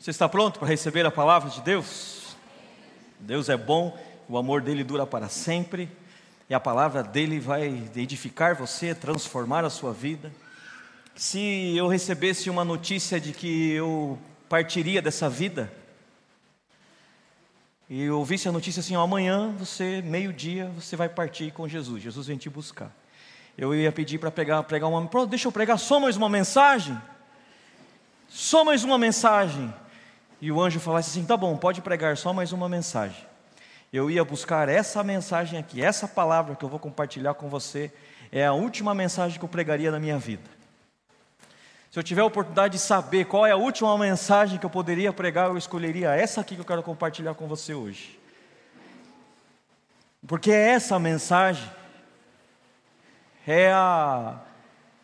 Você está pronto para receber a palavra de Deus? Deus é bom, o amor dele dura para sempre, e a palavra dele vai edificar você, transformar a sua vida. Se eu recebesse uma notícia de que eu partiria dessa vida, e eu ouvisse a notícia assim: amanhã você, meio-dia, você vai partir com Jesus, Jesus vem te buscar. Eu ia pedir para pegar, pregar uma, deixa eu pregar só mais uma mensagem, só mais uma mensagem e o anjo falasse assim: tá bom, pode pregar só mais uma mensagem. Eu ia buscar essa mensagem aqui, essa palavra que eu vou compartilhar com você, é a última mensagem que eu pregaria na minha vida. Se eu tiver a oportunidade de saber qual é a última mensagem que eu poderia pregar, eu escolheria essa aqui que eu quero compartilhar com você hoje. Porque essa mensagem é a,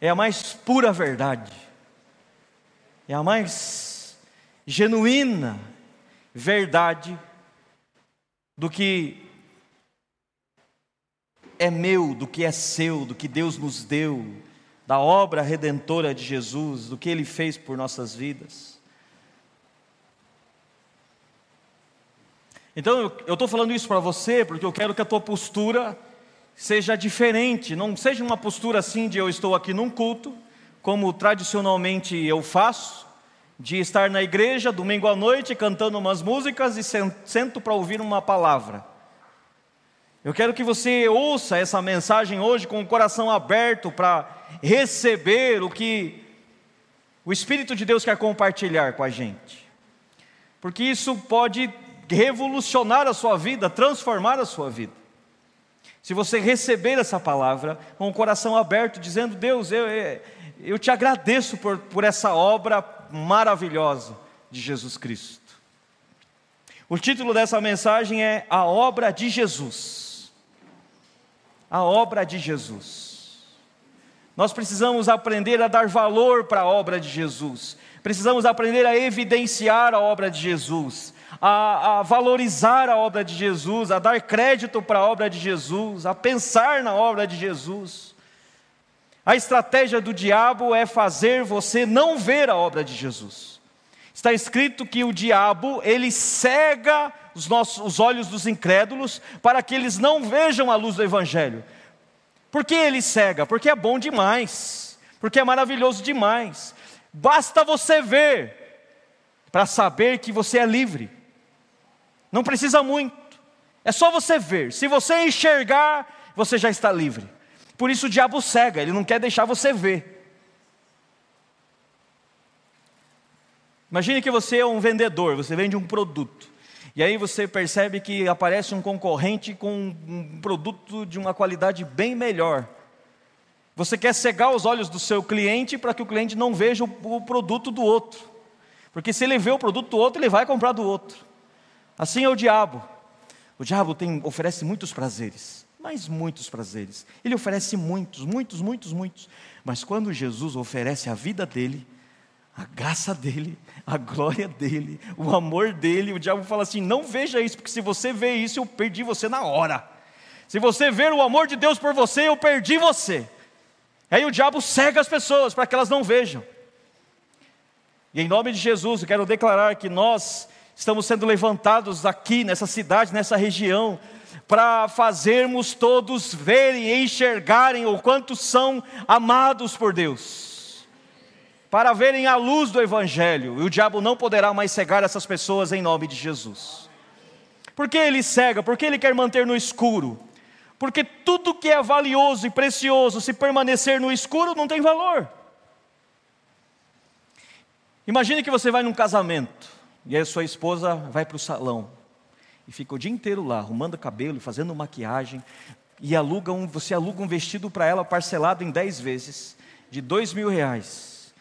é a mais pura verdade, é a mais genuína verdade do que é meu, do que é seu, do que Deus nos deu, da obra redentora de Jesus, do que Ele fez por nossas vidas. Então eu estou falando isso para você porque eu quero que a tua postura seja diferente, não seja uma postura assim de eu estou aqui num culto, como tradicionalmente eu faço, de estar na igreja domingo à noite cantando umas músicas e sento para ouvir uma palavra. Eu quero que você ouça essa mensagem hoje com o coração aberto para receber o que o Espírito de Deus quer compartilhar com a gente. Porque isso pode revolucionar a sua vida, transformar a sua vida. Se você receber essa palavra com o coração aberto, dizendo: Deus, eu, eu, eu te agradeço por, por essa obra maravilhosa de Jesus Cristo. O título dessa mensagem é A Obra de Jesus. A obra de Jesus. Nós precisamos aprender a dar valor para a obra de Jesus, precisamos aprender a evidenciar a obra de Jesus, a, a, valorizar a obra de Jesus, a dar crédito para a obra de Jesus, a pensar na obra de Jesus. A estratégia do diabo é fazer você não ver a obra de Jesus. Está escrito que o diabo, ele cega os, nossos, os olhos dos incrédulos para que eles não vejam a luz do evangelho. Por que ele cega? Porque é bom demais, porque é maravilhoso demais. Basta você ver para saber que você é livre. Não precisa muito. É só você ver. Se você enxergar, você já está livre. Por isso o diabo cega, ele não quer deixar você ver. Imagine que você é um vendedor, você vende um produto. E aí você percebe que aparece um concorrente com um produto de uma qualidade bem melhor. Você quer cegar os olhos do seu cliente para que o cliente não veja o, produto do outro. Porque se ele vê o produto do outro, ele vai comprar do outro. Assim é o diabo. O diabo tem, oferece muitos prazeres mas muitos prazeres. Ele oferece muitos, muitos, muitos, muitos. Mas quando Jesus oferece a vida dele, a graça dele, a glória dele, o amor dele, o diabo fala assim: não veja isso, porque se você vê isso, eu perdi você na hora. Se você ver o amor de Deus por você, eu perdi você. Aí o diabo cega as pessoas para que elas não vejam. E em nome de Jesus, eu quero declarar que nós estamos sendo levantados aqui nessa cidade, nessa região, para fazermos todos verem e enxergarem o quanto são amados por Deus, para verem a luz do Evangelho, e o diabo não poderá mais cegar essas pessoas em nome de Jesus. Por que ele cega? Porque ele quer manter no escuro. Porque tudo que é valioso e precioso, se permanecer no escuro, não tem valor. Imagine que você vai num casamento e a sua esposa vai para o salão e fica o dia inteiro lá, arrumando cabelo, fazendo maquiagem, e aluga um, você aluga um vestido para ela parcelado em 10 vezes, de dois mil reais,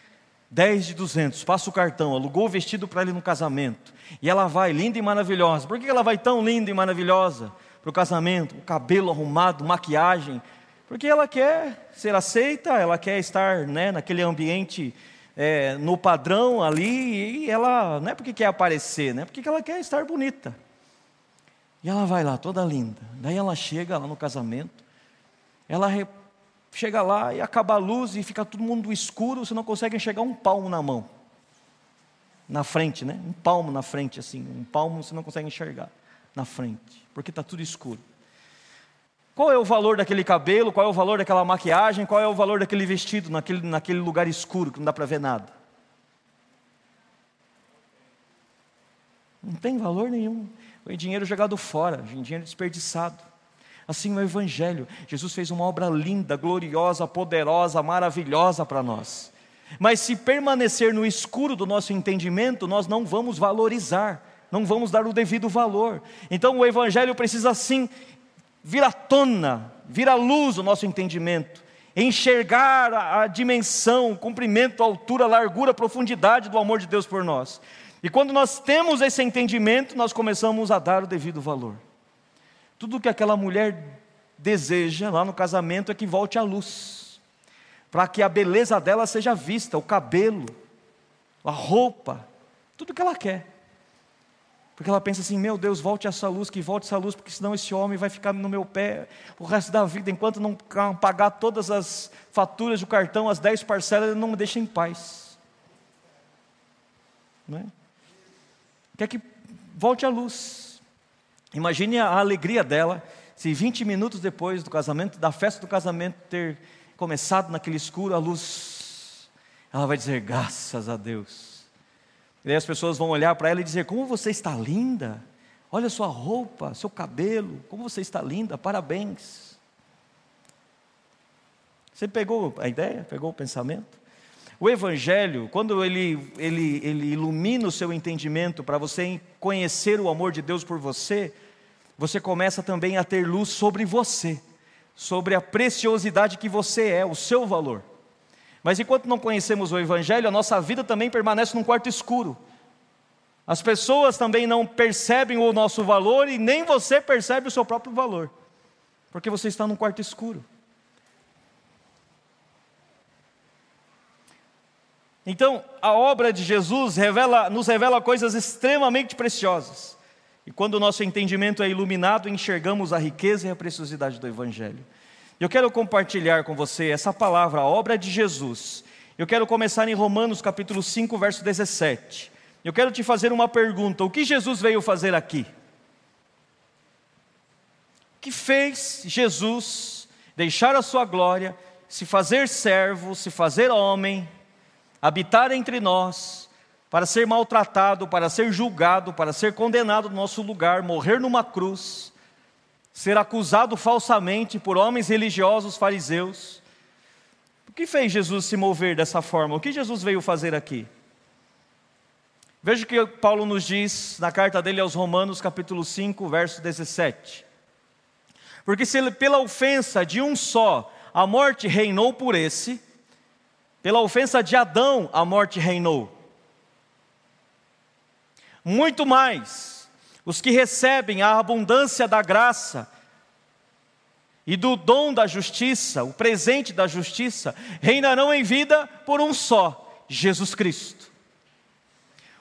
10 de 200, passa o cartão, alugou o vestido para ele no casamento, e ela vai linda e maravilhosa. Por que ela vai tão linda e maravilhosa para o casamento? O cabelo arrumado, maquiagem, porque ela quer ser aceita, ela quer estar né, naquele ambiente é, no padrão ali, e ela não é porque quer aparecer, né, porque ela quer estar bonita. E ela vai lá, toda linda. Daí ela chega lá no casamento, ela re... chega lá e acaba a luz e fica todo mundo escuro, você não consegue enxergar um palmo na mão. na frente, né? Um palmo na frente, assim. Um palmo você não consegue enxergar na frente, porque está tudo escuro. Qual é o valor daquele cabelo? Qual é o valor daquela maquiagem? Qual é o valor daquele vestido naquele, naquele lugar escuro que não dá para ver nada? Não tem valor nenhum. Foi dinheiro jogado fora, dinheiro desperdiçado. Assim o Evangelho. Jesus fez uma obra linda, gloriosa, poderosa, maravilhosa para nós. Mas se permanecer no escuro do nosso entendimento, nós não vamos valorizar, não vamos dar o devido valor. Então o Evangelho precisa sim vir à tona, vir à luz o nosso entendimento, enxergar a, a dimensão, o comprimento, a altura, a largura, a profundidade do amor de Deus por nós. E quando nós temos esse entendimento, nós começamos a dar o devido valor. Tudo que aquela mulher deseja lá no casamento é que volte à luz, para que a beleza dela seja vista, o cabelo, a roupa, tudo que ela quer. Porque ela pensa assim: meu Deus, volte essa luz, que volte essa luz, porque senão esse homem vai ficar no meu pé o resto da vida, enquanto não pagar todas as faturas do cartão, as dez parcelas, ele não me deixa em paz. Não é? Quer que volte a luz. Imagine a alegria dela se 20 minutos depois do casamento, da festa do casamento, ter começado naquele escuro, a luz, ela vai dizer: graças a Deus e aí as pessoas vão olhar para ela e dizer: Como você está linda! Olha sua roupa, seu cabelo, como você está linda, parabéns. Você pegou a ideia? Pegou o pensamento? O Evangelho, quando ele, ele, ele ilumina o seu entendimento para você conhecer o amor de Deus por você, você começa também a ter luz sobre você, sobre a preciosidade que você é, o seu valor. Mas enquanto não conhecemos o Evangelho, a nossa vida também permanece num quarto escuro. As pessoas também não percebem o nosso valor e nem você percebe o seu próprio valor, porque você está num quarto escuro. Então, a obra de Jesus revela, nos revela coisas extremamente preciosas. E quando o nosso entendimento é iluminado, enxergamos a riqueza e a preciosidade do Evangelho. Eu quero compartilhar com você essa palavra, a obra de Jesus. Eu quero começar em Romanos capítulo 5, verso 17. Eu quero te fazer uma pergunta: o que Jesus veio fazer aqui? O que fez Jesus deixar a sua glória, se fazer servo, se fazer homem, habitar entre nós, para ser maltratado, para ser julgado, para ser condenado no nosso lugar, morrer numa cruz, ser acusado falsamente por homens religiosos fariseus. O que fez Jesus se mover dessa forma? O que Jesus veio fazer aqui? Veja o que Paulo nos diz na carta dele aos Romanos, capítulo 5, verso 17. Porque se pela ofensa de um só a morte reinou por esse, pela ofensa de Adão a morte reinou. Muito mais, os que recebem a abundância da graça e do dom da justiça, o presente da justiça, reinarão em vida por um só, Jesus Cristo.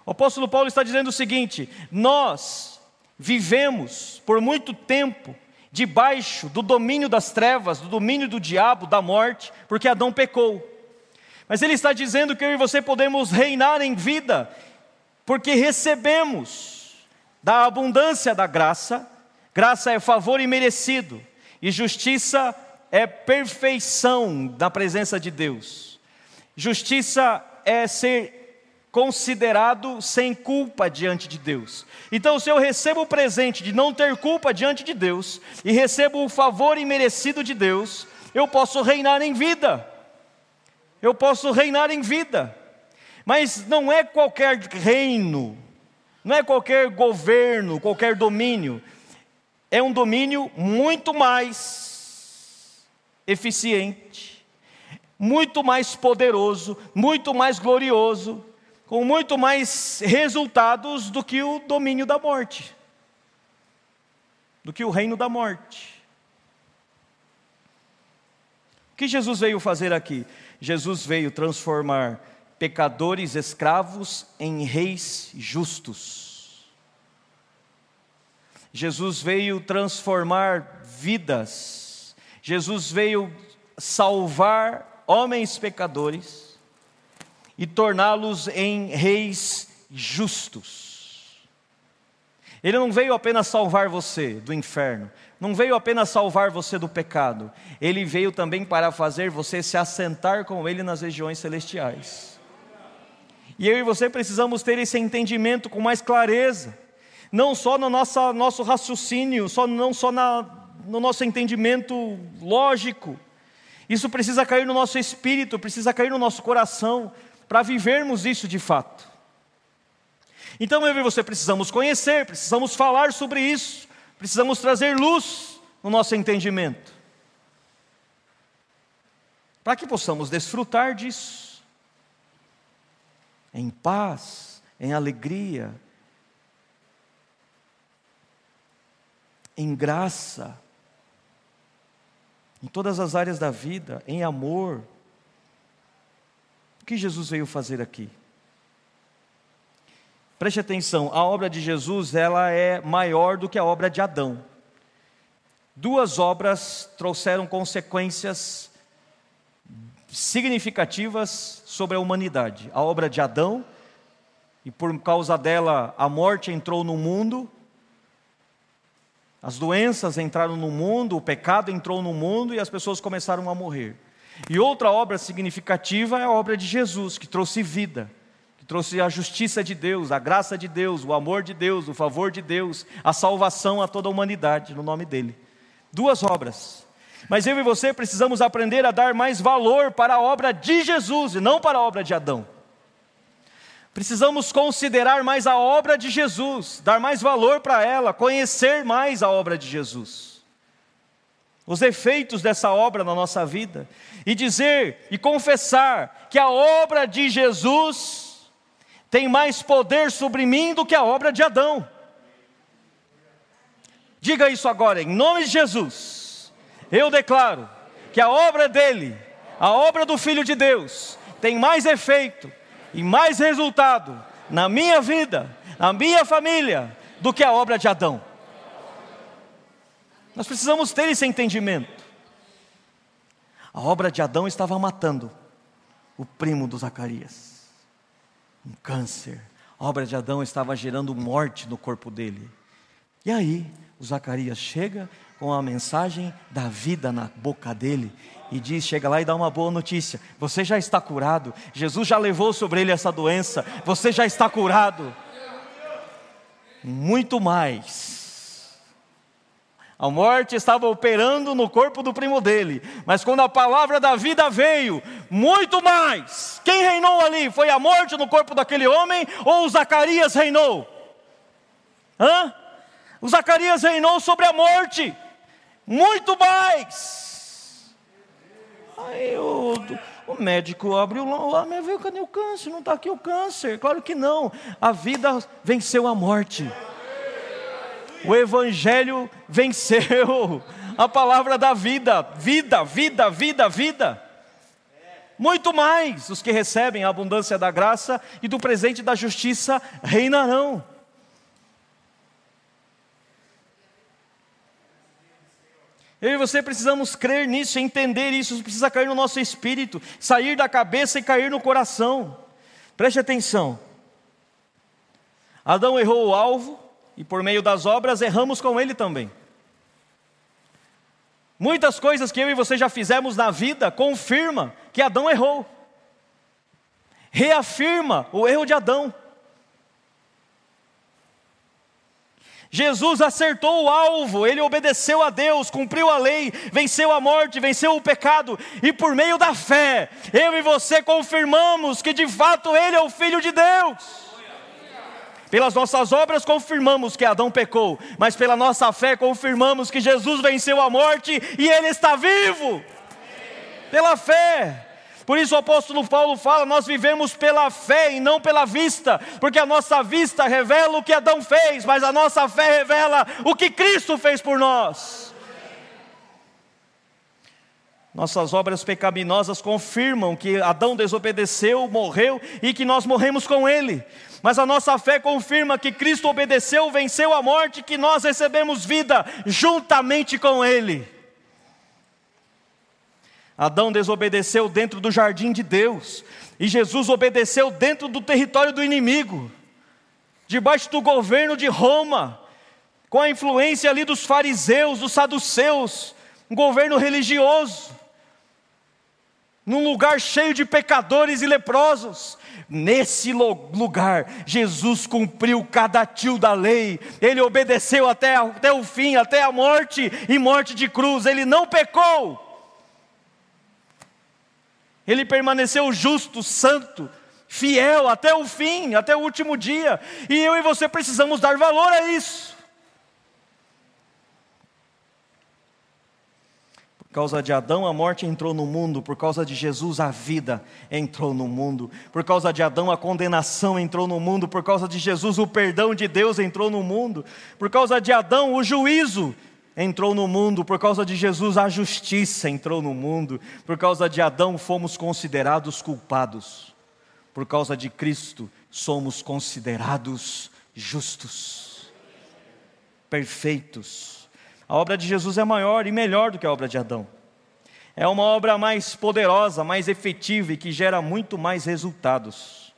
O apóstolo Paulo está dizendo o seguinte: nós vivemos por muito tempo debaixo do domínio das trevas, do domínio do diabo, da morte, porque Adão pecou. Mas ele está dizendo que eu e você podemos reinar em vida, porque recebemos da abundância da graça, graça é favor imerecido, e justiça é perfeição na presença de Deus. Justiça é ser considerado sem culpa diante de Deus. Então, se eu recebo o presente de não ter culpa diante de Deus e recebo o favor imerecido de Deus, eu posso reinar em vida. Eu posso reinar em vida. Mas não é qualquer reino, não é qualquer governo, qualquer domínio. É um domínio muito mais eficiente, muito mais poderoso, muito mais glorioso, com muito mais resultados do que o domínio da morte, do que o reino da morte. O que Jesus veio fazer aqui? Jesus veio transformar pecadores escravos em reis justos. Jesus veio transformar vidas, Jesus veio salvar homens pecadores e torná-los em reis justos. Ele não veio apenas salvar você do inferno, não veio apenas salvar você do pecado, ele veio também para fazer você se assentar com ele nas regiões celestiais. E eu e você precisamos ter esse entendimento com mais clareza, não só no nosso, nosso raciocínio, só, não só na, no nosso entendimento lógico, isso precisa cair no nosso espírito, precisa cair no nosso coração, para vivermos isso de fato. Então eu e você precisamos conhecer, precisamos falar sobre isso, precisamos trazer luz no nosso entendimento, para que possamos desfrutar disso, em paz, em alegria, em graça, em todas as áreas da vida, em amor. O que Jesus veio fazer aqui? Preste atenção, a obra de Jesus ela é maior do que a obra de Adão. Duas obras trouxeram consequências significativas sobre a humanidade. A obra de Adão, e por causa dela a morte entrou no mundo, as doenças entraram no mundo, o pecado entrou no mundo e as pessoas começaram a morrer. E outra obra significativa é a obra de Jesus, que trouxe vida, que trouxe a justiça de Deus, a graça de Deus, o amor de Deus, o favor de Deus, a salvação a toda a humanidade, no nome dele. Duas obras. Mas eu e você precisamos aprender a dar mais valor para a obra de Jesus e não para a obra de Adão. Precisamos considerar mais a obra de Jesus, dar mais valor para ela, conhecer mais a obra de Jesus. Os efeitos dessa obra na nossa vida e dizer e confessar que a obra de Jesus tem mais poder sobre mim do que a obra de Adão. Diga isso agora, em nome de Jesus. Eu declaro que a obra dele, a obra do Filho de Deus, tem mais efeito e mais resultado na minha vida, na minha família, do que a obra de Adão. Nós precisamos ter esse entendimento. A obra de Adão estava matando o primo do Zacarias, um câncer. A obra de Adão estava gerando morte no corpo dele. E aí, o Zacarias chega com a mensagem da vida na boca dele e diz: chega lá e dá uma boa notícia. Você já está curado. Jesus já levou sobre ele essa doença. Você já está curado. Muito mais. A morte estava operando no corpo do primo dele, mas quando a palavra da vida veio, muito mais. Quem reinou ali? Foi a morte no corpo daquele homem ou o Zacarias reinou? Hã? O Zacarias reinou sobre a morte, muito mais. Aí o, o médico abre o lá, mas veio, cadê o câncer? Não está aqui o câncer. Claro que não. A vida venceu a morte. O Evangelho venceu a palavra da vida. Vida, vida, vida, vida. Muito mais os que recebem a abundância da graça e do presente da justiça reinarão. Eu e você precisamos crer nisso, entender isso, precisa cair no nosso espírito, sair da cabeça e cair no coração. Preste atenção. Adão errou o alvo e por meio das obras erramos com ele também. Muitas coisas que eu e você já fizemos na vida confirma que Adão errou. Reafirma o erro de Adão. Jesus acertou o alvo, ele obedeceu a Deus, cumpriu a lei, venceu a morte, venceu o pecado, e por meio da fé, eu e você confirmamos que de fato ele é o Filho de Deus. Pelas nossas obras confirmamos que Adão pecou, mas pela nossa fé confirmamos que Jesus venceu a morte e ele está vivo. Pela fé. Por isso o apóstolo Paulo fala: nós vivemos pela fé e não pela vista, porque a nossa vista revela o que Adão fez, mas a nossa fé revela o que Cristo fez por nós. Nossas obras pecaminosas confirmam que Adão desobedeceu, morreu e que nós morremos com ele. Mas a nossa fé confirma que Cristo obedeceu, venceu a morte, que nós recebemos vida juntamente com ele. Adão desobedeceu dentro do jardim de Deus, e Jesus obedeceu dentro do território do inimigo. debaixo do governo de Roma, com a influência ali dos fariseus, dos saduceus, um governo religioso, num lugar cheio de pecadores e leprosos. Nesse lugar, Jesus cumpriu cada tio da lei, ele obedeceu até, até o fim, até a morte e morte de cruz, ele não pecou, ele permaneceu justo, santo, fiel até o fim, até o último dia, e eu e você precisamos dar valor a isso. Por causa de Adão, a morte entrou no mundo. Por causa de Jesus, a vida entrou no mundo. Por causa de Adão, a condenação entrou no mundo. Por causa de Jesus, o perdão de Deus entrou no mundo. Por causa de Adão, o juízo entrou no mundo. Por causa de Jesus, a justiça entrou no mundo. Por causa de Adão, fomos considerados culpados. Por causa de Cristo, somos considerados justos, perfeitos a obra de Jesus é maior e melhor do que a obra de Adão. É uma obra mais poderosa, mais efetiva e que gera muito mais resultados.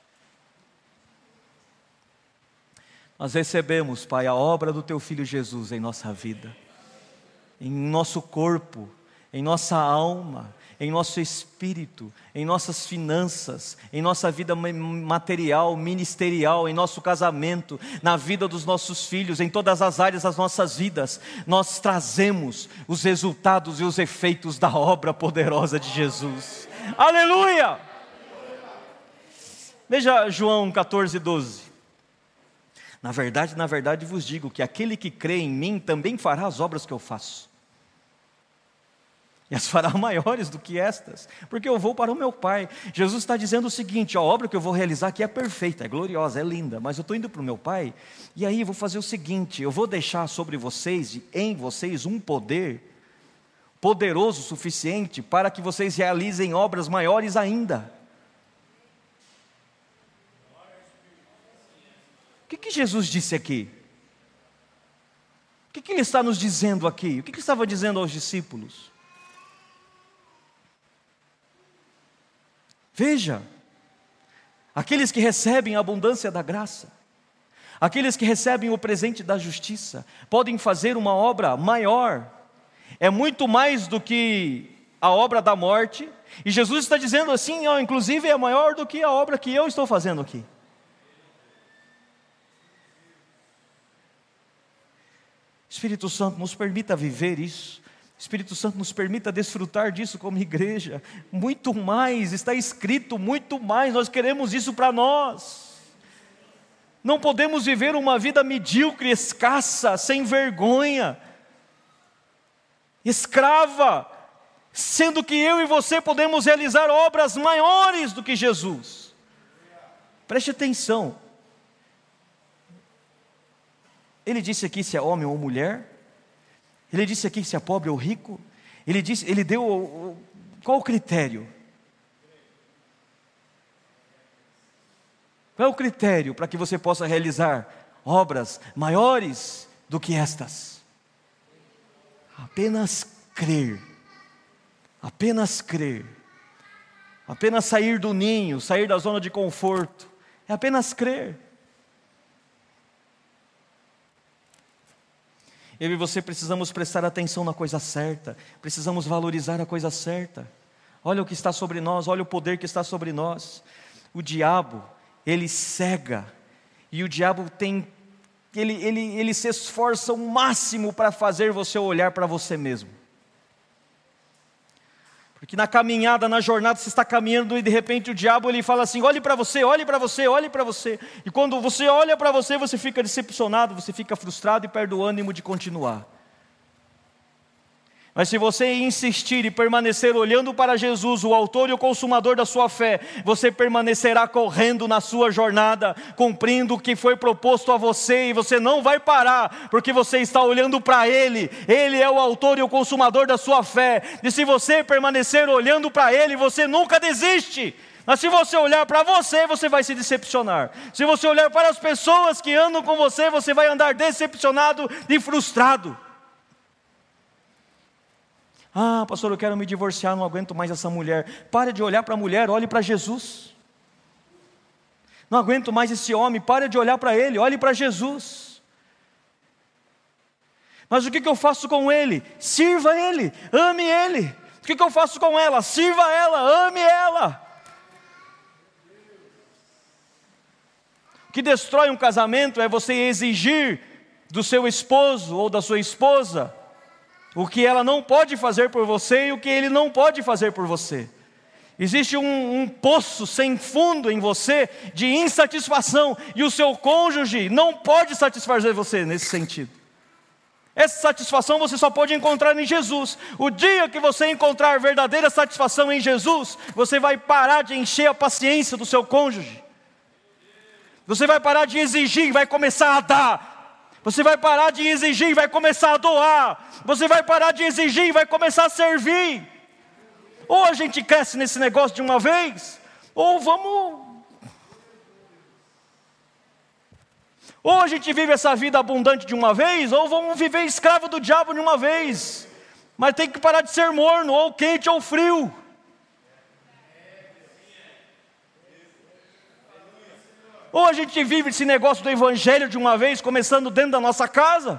Nós recebemos, Pai, a obra do Teu Filho Jesus em nossa vida, em nosso corpo, em nossa alma, em nosso espírito, em nossas finanças, em nossa vida material, ministerial, em nosso casamento, na vida dos nossos filhos, em todas as áreas das nossas vidas, nós trazemos os resultados e os efeitos da obra poderosa de Jesus. Aleluia! Veja João 14, 12. Na verdade, na verdade vos digo que aquele que crê em mim também fará as obras que eu faço e as fará maiores do que estas, porque eu vou para o meu Pai. Jesus está dizendo o seguinte: a obra que eu vou realizar aqui é perfeita, é gloriosa, é linda, mas eu estou indo para o meu Pai, e aí vou fazer o seguinte: eu vou deixar sobre vocês e em vocês um poder poderoso o suficiente para que vocês realizem obras maiores ainda. O que, que Jesus disse aqui? O que, que ele está nos dizendo aqui? O que, que ele estava dizendo aos discípulos? Veja, aqueles que recebem a abundância da graça, aqueles que recebem o presente da justiça, podem fazer uma obra maior, é muito mais do que a obra da morte, e Jesus está dizendo assim, ó, inclusive é maior do que a obra que eu estou fazendo aqui. Espírito Santo, nos permita viver isso. Espírito Santo nos permita desfrutar disso como igreja. Muito mais, está escrito, muito mais, nós queremos isso para nós. Não podemos viver uma vida medíocre, escassa, sem vergonha, escrava, sendo que eu e você podemos realizar obras maiores do que Jesus. Preste atenção. Ele disse aqui se é homem ou mulher, ele disse aqui se é pobre ou rico. Ele disse, ele deu qual o critério? Qual é o critério para que você possa realizar obras maiores do que estas? Apenas crer. Apenas crer. Apenas sair do ninho, sair da zona de conforto. É apenas crer. Eu e você precisamos prestar atenção na coisa certa, precisamos valorizar a coisa certa. Olha o que está sobre nós, olha o poder que está sobre nós. O diabo, ele cega, e o diabo tem, ele, ele, ele se esforça o máximo para fazer você olhar para você mesmo. Porque na caminhada, na jornada, você está caminhando e de repente o diabo ele fala assim: olhe para você, olhe para você, olhe para você. E quando você olha para você, você fica decepcionado, você fica frustrado e perde o ânimo de continuar. Mas se você insistir e permanecer olhando para Jesus, o autor e o consumador da sua fé, você permanecerá correndo na sua jornada, cumprindo o que foi proposto a você, e você não vai parar, porque você está olhando para Ele, Ele é o autor e o consumador da sua fé, e se você permanecer olhando para Ele, você nunca desiste. Mas se você olhar para você, você vai se decepcionar. Se você olhar para as pessoas que andam com você, você vai andar decepcionado e frustrado. Ah, pastor, eu quero me divorciar, não aguento mais essa mulher. Pare de olhar para a mulher, olhe para Jesus. Não aguento mais esse homem, pare de olhar para ele, olhe para Jesus. Mas o que, que eu faço com ele? Sirva ele, ame ele. O que, que eu faço com ela? Sirva ela, ame ela. O que destrói um casamento é você exigir do seu esposo ou da sua esposa o que ela não pode fazer por você e o que ele não pode fazer por você. Existe um, um, poço sem fundo em você de insatisfação, e o seu cônjuge não pode satisfazer você nesse sentido. Essa satisfação você só pode encontrar em Jesus. O dia que você encontrar verdadeira satisfação em Jesus, você vai parar de encher a paciência do seu cônjuge. Você vai parar de exigir, vai começar a dar. Você vai parar de exigir, vai começar a doar. Você vai parar de exigir, vai começar a servir. Ou a gente cresce nesse negócio de uma vez, ou vamos. Ou a gente vive essa vida abundante de uma vez, ou vamos viver escravo do diabo de uma vez. Mas tem que parar de ser morno, ou quente ou frio. Ou a gente vive esse negócio do evangelho de uma vez, começando dentro da nossa casa,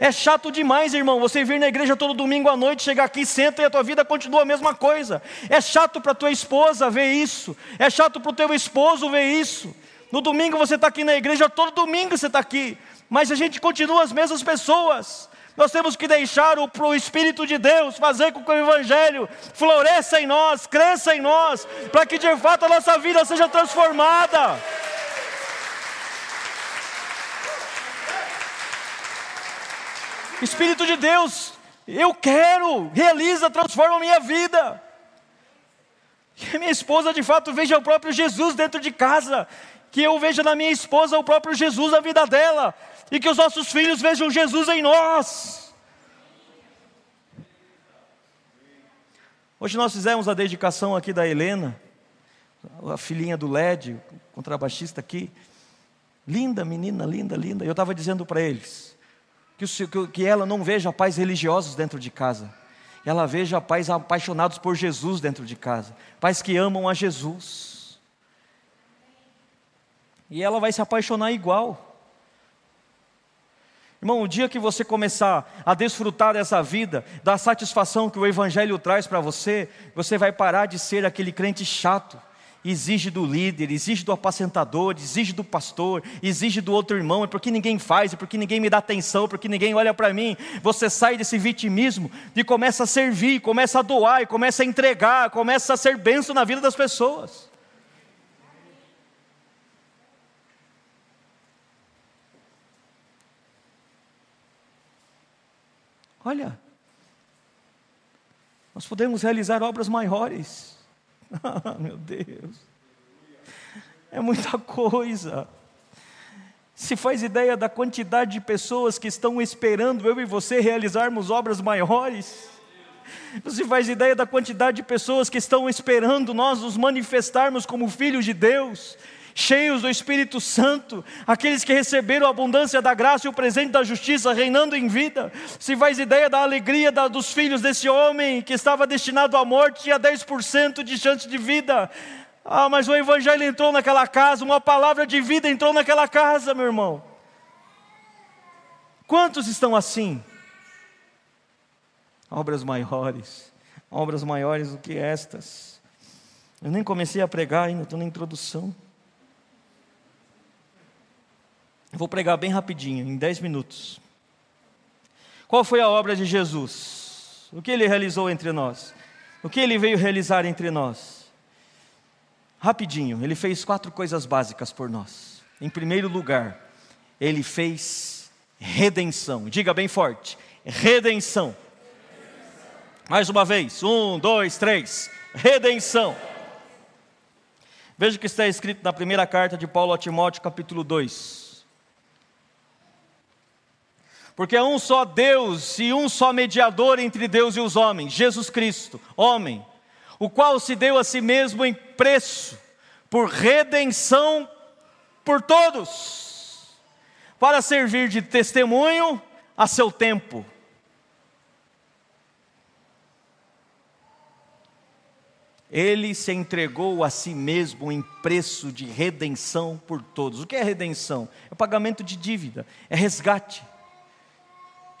É chato demais, irmão, você vir na igreja todo domingo à noite, chegar aqui, senta e a tua vida continua a mesma coisa. É chato para tua esposa ver isso. É chato para o teu esposo ver isso. No domingo você está aqui na igreja, todo domingo você está aqui. Mas a gente continua as mesmas pessoas. Nós temos que deixar o, o Espírito de Deus fazer com que o Evangelho floresça em nós, cresça em nós, para que de fato a nossa vida seja transformada. Espírito de Deus, eu quero, realiza, transforma a minha vida. Que minha esposa de fato veja o próprio Jesus dentro de casa, que eu veja na minha esposa o próprio Jesus na vida dela, e que os nossos filhos vejam Jesus em nós. Hoje nós fizemos a dedicação aqui da Helena, a filhinha do LED, contrabaixista aqui. Linda menina, linda, linda. Eu estava dizendo para eles: que, que ela não veja pais religiosos dentro de casa, ela veja pais apaixonados por Jesus dentro de casa, pais que amam a Jesus. E ela vai se apaixonar igual. Irmão, o dia que você começar a desfrutar dessa vida, da satisfação que o Evangelho traz para você, você vai parar de ser aquele crente chato exige do líder, exige do apacentador, exige do pastor, exige do outro irmão, é porque ninguém faz, é porque ninguém me dá atenção, é porque ninguém olha para mim. Você sai desse vitimismo e começa a servir, começa a doar, começa a entregar, começa a ser benção na vida das pessoas. Olha, nós podemos realizar obras maiores. Meu Deus. É muita coisa. Se faz ideia da quantidade de pessoas que estão esperando eu e você realizarmos obras maiores? Você faz ideia da quantidade de pessoas que estão esperando nós nos manifestarmos como filhos de Deus? Cheios do Espírito Santo, aqueles que receberam a abundância da graça e o presente da justiça, reinando em vida. Se faz ideia da alegria da, dos filhos desse homem que estava destinado à morte, tinha 10% de chance de vida. Ah, mas o Evangelho entrou naquela casa, uma palavra de vida entrou naquela casa, meu irmão. Quantos estão assim? Obras maiores, obras maiores do que estas. Eu nem comecei a pregar ainda, estou na introdução. Vou pregar bem rapidinho, em 10 minutos. Qual foi a obra de Jesus? O que ele realizou entre nós? O que ele veio realizar entre nós? Rapidinho, ele fez quatro coisas básicas por nós. Em primeiro lugar, ele fez redenção. Diga bem forte: redenção. Mais uma vez, um, dois, três. Redenção. Veja o que está escrito na primeira carta de Paulo a Timóteo, capítulo 2. Porque é um só Deus e um só mediador entre Deus e os homens, Jesus Cristo, homem, o qual se deu a si mesmo em preço, por redenção por todos. para servir de testemunho a seu tempo. Ele se entregou a si mesmo em preço de redenção por todos. O que é redenção? É pagamento de dívida, é resgate.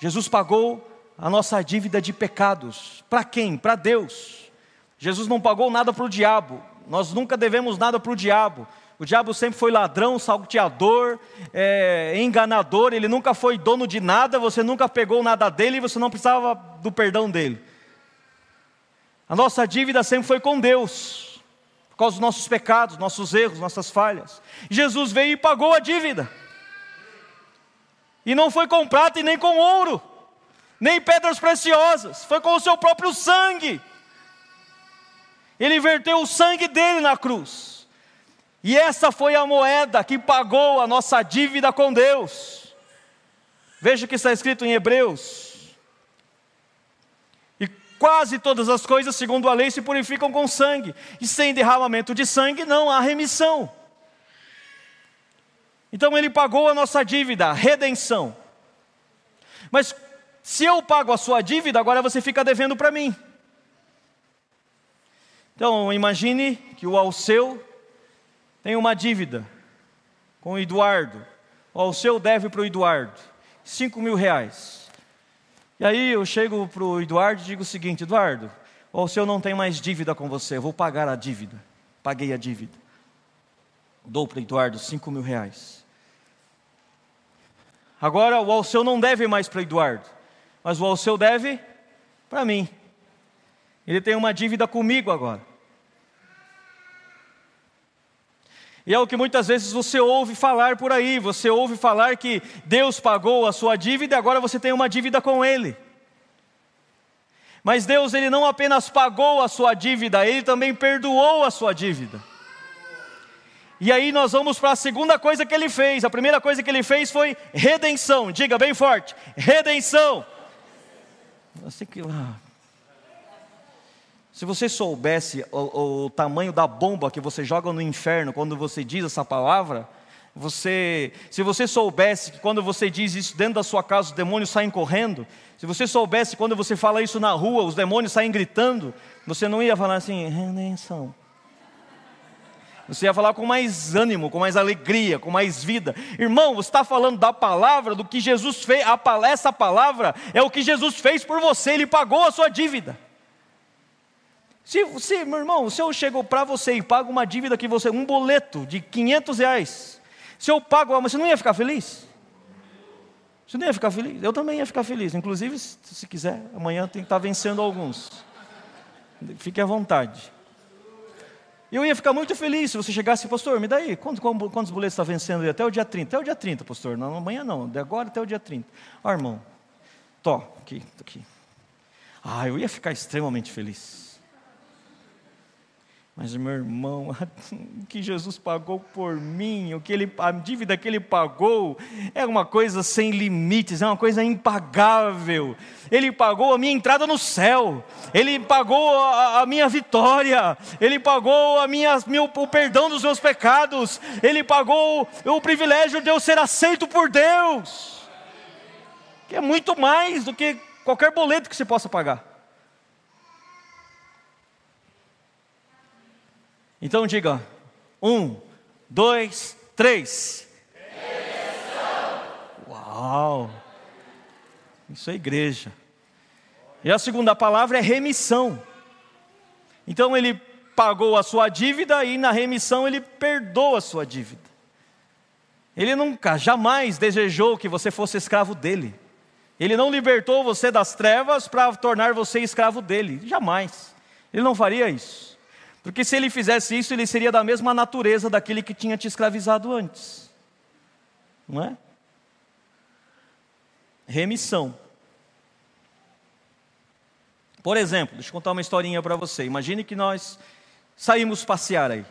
Jesus pagou a nossa dívida de pecados. Para quem? Para Deus. Jesus não pagou nada para o diabo. Nós nunca devemos nada para o diabo. O diabo sempre foi ladrão, salteador, é, enganador, ele nunca foi dono de nada, você nunca pegou nada dele e você não precisava do perdão dele. A nossa dívida sempre foi com Deus, por causa dos nossos pecados, nossos erros, nossas falhas. Jesus veio e pagou a dívida. E não foi com prata e nem com ouro, nem pedras preciosas, foi com o seu próprio sangue. Ele verteu o sangue dele na cruz. E essa foi a moeda que pagou a nossa dívida com Deus. Veja o que está escrito em Hebreus Quase todas as coisas, segundo a lei, se purificam com sangue, e sem derramamento de sangue não há remissão. Então ele pagou a nossa dívida, redenção. Mas se eu pago a sua dívida, agora você fica devendo para mim. Então imagine que o Alceu tem uma dívida com o Eduardo. O Alceu deve para o Eduardo cinco mil reais. E aí eu chego para o Eduardo e digo o seguinte: Eduardo, o senhor não tem mais dívida com você, eu vou pagar a dívida. Paguei a dívida. Dou para o Eduardo cinco mil reais. Agora o Alceu não deve mais para Eduardo, mas o Alceu deve para mim. Ele tem uma dívida comigo agora. E é o que muitas vezes você ouve falar por aí, você ouve falar que Deus pagou a sua dívida e agora você tem uma dívida com Ele. Mas Deus, Ele não apenas pagou a sua dívida, Ele também perdoou a sua dívida. E aí nós vamos para a segunda coisa que Ele fez. A primeira coisa que Ele fez foi redenção. Diga bem forte: redenção. Sei que. Ah, se você soubesse o, o, tamanho da bomba que você joga no inferno quando você diz essa palavra, você, se você soubesse que quando você diz isso dentro da sua casa os demônios saem correndo, se você soubesse quando você fala isso na rua os demônios saem gritando, você não ia falar assim, redenção. Você ia falar com mais ânimo, com mais alegria, com mais vida. Irmão, você está falando da palavra, do que Jesus fez. Essa palavra é o que Jesus fez por você, Ele pagou a sua dívida. Se, se meu irmão, se eu chego para você e pago uma dívida que você, um boleto de 500 reais, se eu pago, você não ia ficar feliz? Você não ia ficar feliz? Eu também ia ficar feliz. Inclusive, se quiser, amanhã tem que estar vencendo alguns. Fique à vontade. Eu ia ficar muito feliz se você chegasse, pastor, me dá aí, quantos, quantos boletos está vencendo até o dia 30? Até o dia 30, pastor. Não, amanhã não, de agora até o dia 30. Ó, irmão, tô, aqui, tô aqui. Ah, eu ia ficar extremamente feliz. Mas, meu irmão, o que Jesus pagou por mim, o que ele, a dívida que ele pagou, é uma coisa sem limites, é uma coisa impagável. Ele pagou a minha entrada no céu, ele pagou a, a minha vitória, ele pagou a minha, meu, o perdão dos meus pecados, ele pagou o privilégio de eu ser aceito por Deus, que é muito mais do que qualquer boleto que você possa pagar. Então diga: um, dois, três. Uau! Isso é igreja. E a segunda palavra é remissão. Então ele pagou a sua dívida e na remissão ele perdoa a sua dívida. Ele nunca, jamais desejou que você fosse escravo dele. Ele não libertou você das trevas para tornar você escravo dele. Jamais. Ele não faria isso. Porque se ele fizesse isso, ele seria da mesma natureza daquele que tinha te escravizado antes. Não é? Remissão. Por exemplo, deixa eu contar uma historinha para você. Imagine que nós saímos passear aí,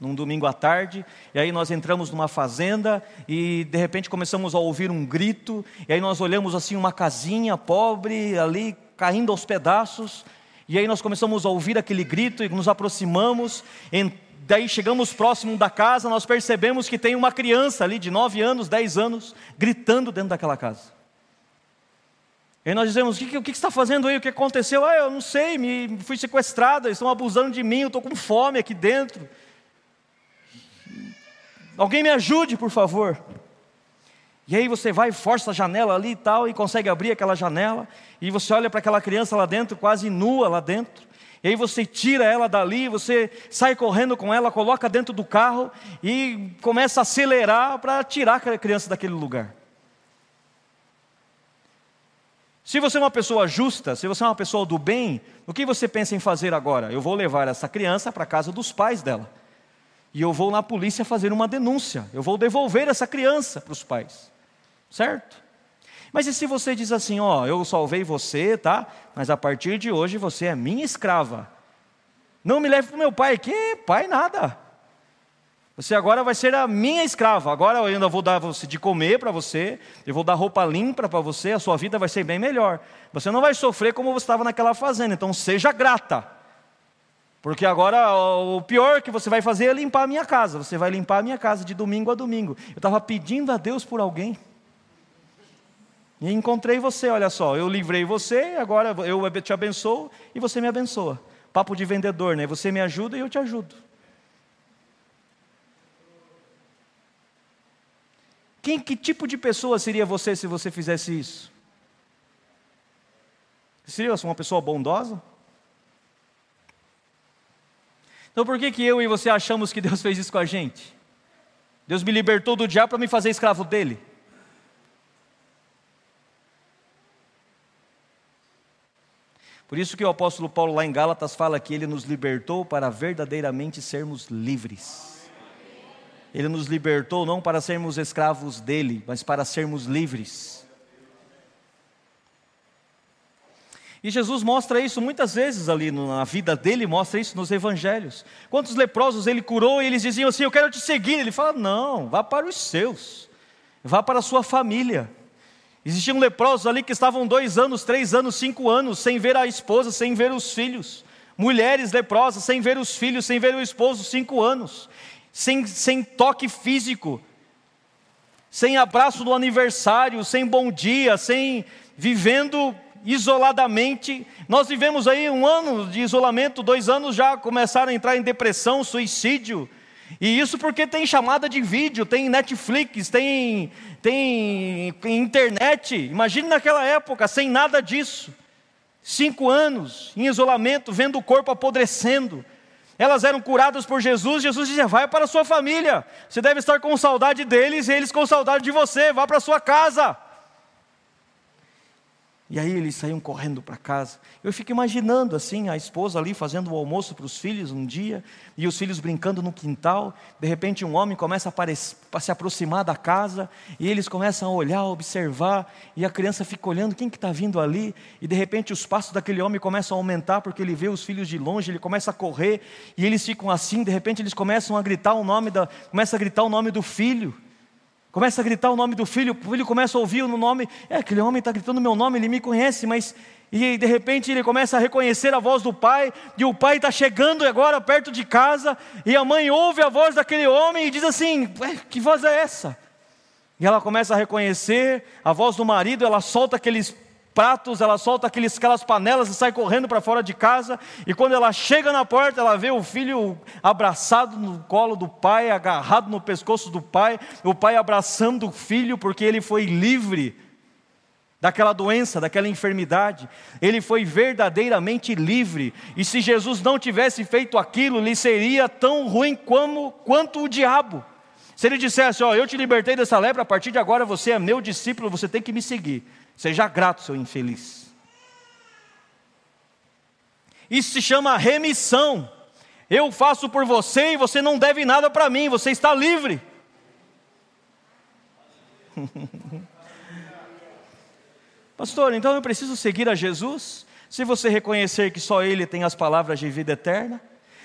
num domingo à tarde, e aí nós entramos numa fazenda e de repente começamos a ouvir um grito, e aí nós olhamos assim uma casinha pobre ali caindo aos pedaços, e aí nós começamos a ouvir aquele grito e nos aproximamos, daí chegamos próximo da casa, nós percebemos que tem uma criança ali de 9 anos, 10 anos, gritando dentro daquela casa. E nós dizemos: O que, o que você está fazendo aí? O que aconteceu? Ah, eu não sei, me fui sequestrada, estão abusando de mim, eu estou com fome aqui dentro. Alguém me ajude, por favor. E aí você vai, força a janela ali e tal, e consegue abrir aquela janela, e você olha para aquela criança lá dentro, quase nua lá dentro. E aí você tira ela dali, você sai correndo com ela, coloca dentro do carro e começa a acelerar para tirar aquela criança daquele lugar. Se você é uma pessoa justa, se você é uma pessoa do bem, o que você pensa em fazer agora? Eu vou levar essa criança para a casa dos pais dela. E eu vou na polícia fazer uma denúncia. Eu vou devolver essa criança para os pais. Certo? Mas e se você diz assim, ó, eu salvei você, tá? Mas a partir de hoje você é minha escrava. Não me leve para o meu pai, que pai nada. Você agora vai ser a minha escrava. Agora eu ainda vou dar você de comer para você, eu vou dar roupa limpa para você, a sua vida vai ser bem melhor. Você não vai sofrer como você estava naquela fazenda, então seja grata. Porque agora o pior que você vai fazer é limpar a minha casa. Você vai limpar a minha casa de domingo a domingo. Eu estava pedindo a Deus por alguém. E encontrei você, olha só, eu livrei você, agora eu te abençoo e você me abençoa. Papo de vendedor, né? Você me ajuda e eu te ajudo. Quem, que tipo de pessoa seria você se você fizesse isso? Seria uma pessoa bondosa? Então por que, que eu e você achamos que Deus fez isso com a gente? Deus me libertou do diabo para me fazer escravo dele. Por isso que o apóstolo Paulo lá em Gálatas fala que ele nos libertou para verdadeiramente sermos livres. Ele nos libertou não para sermos escravos dele, mas para sermos livres. E Jesus mostra isso muitas vezes ali na vida dele, mostra isso nos evangelhos. Quantos leprosos ele curou e eles diziam assim: Eu quero te seguir. Ele fala: Não, vá para os seus, vá para a sua família. Existiam leprosos ali que estavam dois anos, três anos, cinco anos, sem ver a esposa, sem ver os filhos. Mulheres leprosas, sem ver os filhos, sem ver o esposo, cinco anos. Sem, sem toque físico, sem abraço do aniversário, sem bom dia, sem vivendo isoladamente. Nós vivemos aí um ano de isolamento, dois anos já começaram a entrar em depressão, suicídio. E isso porque tem chamada de vídeo, tem Netflix, tem, tem internet. Imagine naquela época, sem nada disso. Cinco anos em isolamento, vendo o corpo apodrecendo. Elas eram curadas por Jesus. Jesus dizia: Vai para a sua família. Você deve estar com saudade deles e eles com saudade de você. Vá para a sua casa. E aí eles saíam correndo para casa. Eu fico imaginando assim, a esposa ali fazendo o almoço para os filhos um dia, e os filhos brincando no quintal. De repente um homem começa a, se aproximar da casa, e eles começam a olhar, a observar, e a criança fica olhando quem que está vindo ali, e de repente os passos daquele homem começam a aumentar, porque ele vê os filhos de longe, ele começa a correr, e eles ficam assim, de repente eles começam a gritar o nome da, começa a gritar o nome do filho. Começa a gritar o nome do filho, o filho começa a ouvir o nome, é, aquele homem está gritando meu nome, ele me conhece, mas. E de repente ele começa a reconhecer a voz do pai, e o pai está chegando agora perto de casa, e a mãe ouve a voz daquele homem e diz assim: que voz é essa? E ela começa a reconhecer a voz do marido, ela solta aqueles pratos, ela solta aqueles, aquelas panelas e sai correndo para fora de casa. E quando ela chega na porta, ela vê o filho abraçado no colo do pai, agarrado no pescoço do pai, o pai abraçando o filho porque ele foi livre daquela doença, daquela enfermidade. Ele foi verdadeiramente livre. E se Jesus não tivesse feito aquilo, lhe seria tão ruim como quanto o diabo. Se ele dissesse, ó, eu te libertei dessa lepra, a partir de agora você é meu discípulo, você tem que me seguir. Seja grato, seu infeliz. Isso se chama remissão. Eu faço por você e você não deve nada para mim, você está livre. Pastor, então eu preciso seguir a Jesus? Se você reconhecer que só Ele tem as palavras de vida eterna,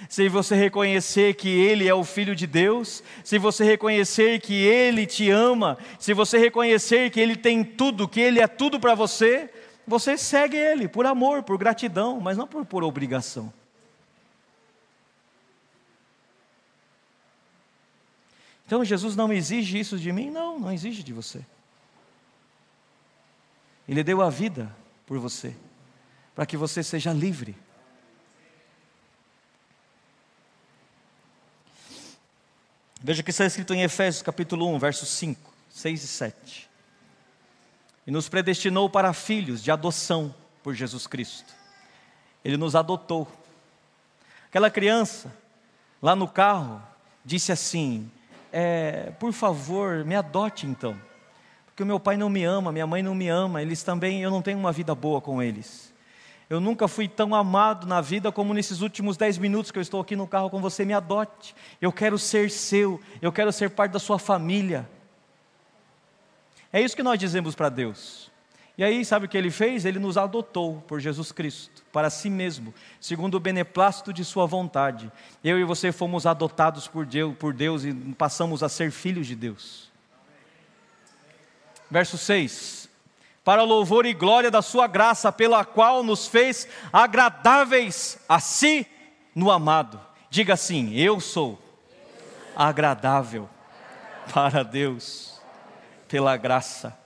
se você reconhecer que Ele é o Filho de Deus, se você reconhecer que Ele te ama, se você reconhecer que Ele tem tudo, que Ele é tudo para você, você segue Ele por amor, por gratidão, mas não por, por obrigação. Então Jesus não exige isso de mim? Não, não exige de você. Ele deu a vida por você, para que você seja livre. Veja que está escrito em Efésios capítulo 1, versos 5, 6 e 7. E nos predestinou para filhos de adoção por Jesus Cristo. Ele nos adotou. Aquela criança, lá no carro, disse assim: é, Por favor, me adote então. Porque o meu pai não me ama, minha mãe não me ama, eles também, eu não tenho uma vida boa com eles. Eu nunca fui tão amado na vida como nesses últimos dez minutos que eu estou aqui no carro com você. Me adote. Eu quero ser seu. Eu quero ser parte da sua família. É isso que nós dizemos para Deus. E aí, sabe o que ele fez? Ele nos adotou por Jesus Cristo, para si mesmo, segundo o beneplácito de Sua vontade. Eu e você fomos adotados por Deus, por Deus e passamos a ser filhos de Deus. Verso 6 para louvor e glória da Sua graça, pela qual nos fez agradáveis a si no amado. Diga assim: Eu sou agradável para Deus, pela graça.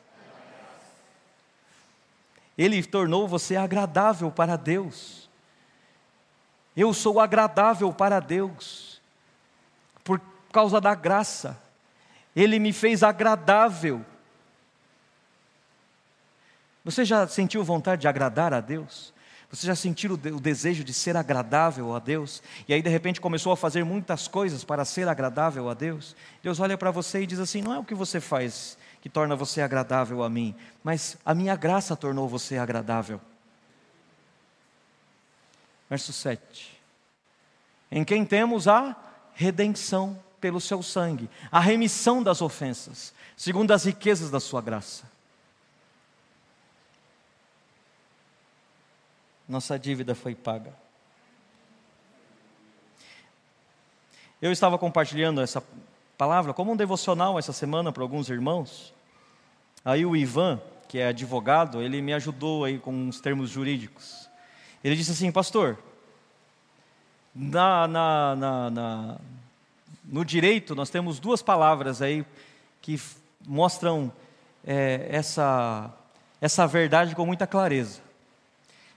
Ele tornou você agradável para Deus. Eu sou agradável para Deus, por causa da graça. Ele me fez agradável você já sentiu vontade de agradar a Deus? Você já sentiu o desejo de ser agradável a Deus? E aí de repente começou a fazer muitas coisas para ser agradável a Deus? Deus olha para você e diz assim: não é o que você faz que torna você agradável a mim, mas a minha graça tornou você agradável. Verso 7. Em quem temos a redenção pelo seu sangue, a remissão das ofensas, segundo as riquezas da sua graça nossa dívida foi paga. Eu estava compartilhando essa palavra como um devocional essa semana para alguns irmãos. Aí o Ivan, que é advogado, ele me ajudou aí com uns termos jurídicos. Ele disse assim, pastor, na, na, na, na no direito nós temos duas palavras aí que mostram é, essa, essa verdade com muita clareza.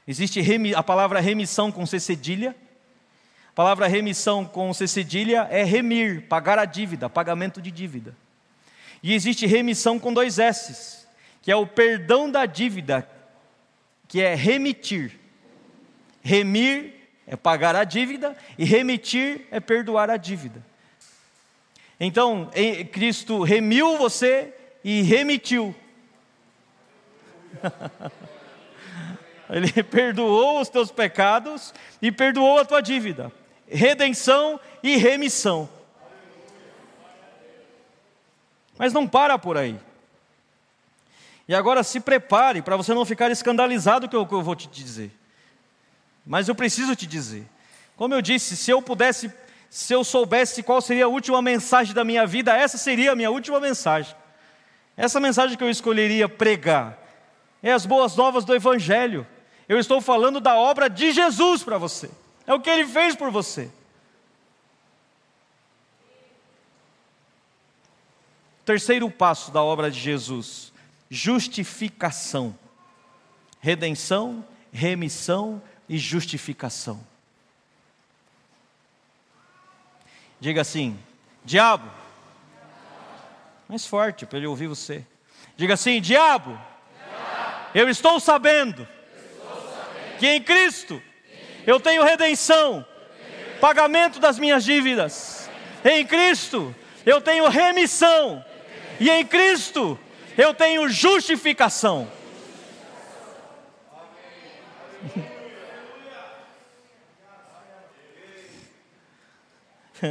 Existe a palavra remissão com C cedilha. A palavra remissão com C cedilha é remir, pagar a dívida, pagamento de dívida. E existe remissão com dois S, que é o perdão da dívida, que é remitir. Remir é pagar a dívida e remitir é perdoar a dívida. Então, Cristo remiu você e remitiu. Ele perdoou os teus pecados e perdoou a tua dívida. Redenção e remissão. Mas não para por aí. E agora se prepare para você não ficar escandalizado com o que eu vou te dizer. Mas eu preciso te dizer. Como eu disse, se eu pudesse, se eu soubesse qual seria a última mensagem da minha vida, essa seria a minha última mensagem. Essa mensagem que eu escolheria pregar é as boas novas do Evangelho. Eu estou falando da obra de Jesus para você. É o que ele fez por você. Terceiro passo da obra de Jesus: justificação. Redenção, remissão e justificação. Diga assim: diabo. Mais forte para ele ouvir você. Diga assim: diabo. diabo. Eu estou sabendo que em Cristo eu tenho redenção, pagamento das minhas dívidas. Em Cristo eu tenho remissão. E em Cristo eu tenho justificação.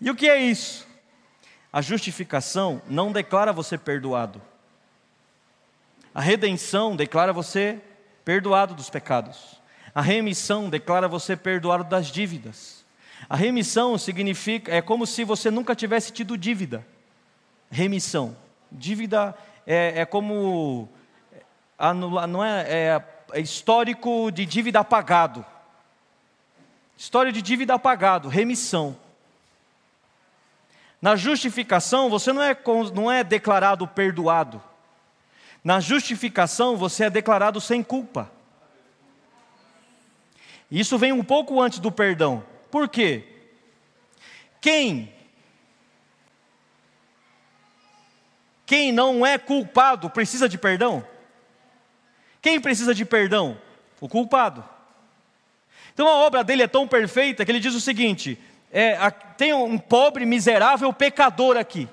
e o que é isso? A justificação não declara você perdoado. A redenção declara você perdoado dos pecados. A remissão declara você perdoado das dívidas. A remissão significa é como se você nunca tivesse tido dívida. Remissão. Dívida é, é como não é, é, é histórico de dívida apagado. História de dívida apagado, remissão. Na justificação, você não é, não é declarado perdoado. Na justificação, você é declarado sem culpa. Isso vem um pouco antes do perdão. Por quê? Quem quem não é culpado precisa de perdão? Quem precisa de perdão? O culpado. Então a obra dele é tão perfeita que ele diz o seguinte: é, tem um pobre, miserável pecador aqui.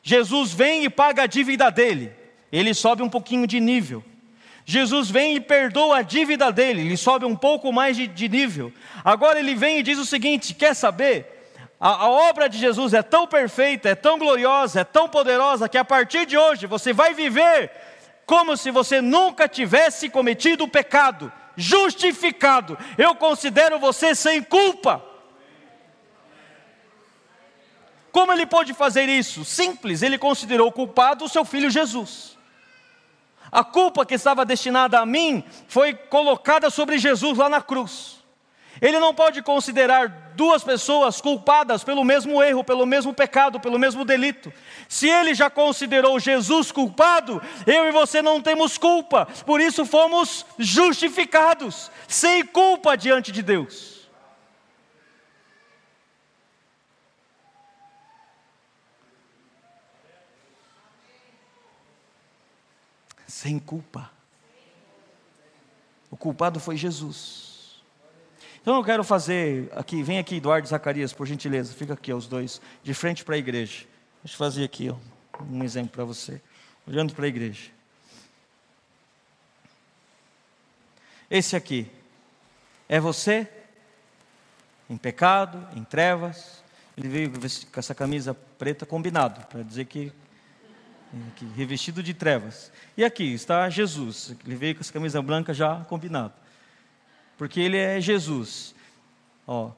Jesus vem e paga a dívida dele, ele sobe um pouquinho de nível. Jesus vem e perdoa a dívida dele, ele sobe um pouco mais de, de nível. Agora ele vem e diz o seguinte: quer saber? A, a obra de Jesus é tão perfeita, é tão gloriosa, é tão poderosa, que a partir de hoje você vai viver como se você nunca tivesse cometido pecado, justificado. Eu considero você sem culpa. Como ele pode fazer isso? Simples, ele considerou culpado o seu filho Jesus. A culpa que estava destinada a mim foi colocada sobre Jesus lá na cruz. Ele não pode considerar duas pessoas culpadas pelo mesmo erro, pelo mesmo pecado, pelo mesmo delito. Se ele já considerou Jesus culpado, eu e você não temos culpa, por isso fomos justificados, sem culpa diante de Deus. Sem culpa. O culpado foi Jesus. Então eu quero fazer aqui, vem aqui Eduardo Zacarias, por gentileza, fica aqui os dois, de frente para a igreja. Deixa eu fazer aqui ó, um exemplo para você, olhando para a igreja. Esse aqui é você, em pecado, em trevas. Ele veio com essa camisa preta combinado, para dizer que Aqui, revestido de trevas. E aqui está Jesus. Ele veio com essa camisa branca já combinado. Porque ele é Jesus. Ó,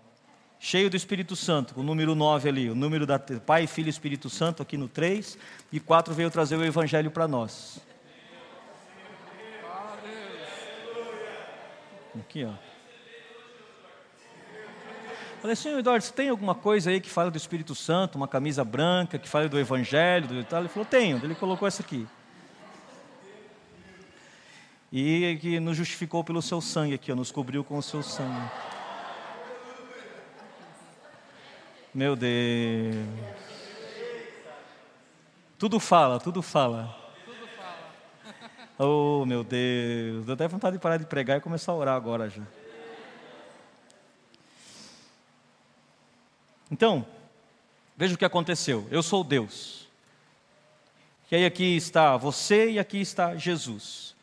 cheio do Espírito Santo, o número 9 ali, o número da Pai, Filho e Espírito Santo aqui no 3, e 4 veio trazer o Evangelho para nós. Aqui, ó. Falei, senhor Eduardo, você tem alguma coisa aí que fala do Espírito Santo, uma camisa branca, que fala do Evangelho, do tal? Ele falou, tenho. Ele colocou essa aqui. E que nos justificou pelo seu sangue aqui, ó, nos cobriu com o seu sangue. Meu Deus. Tudo fala, tudo fala. Oh, meu Deus. Deu até vontade de parar de pregar e começar a orar agora já. Então, veja o que aconteceu. Eu sou Deus. E aí aqui está você e aqui está Jesus.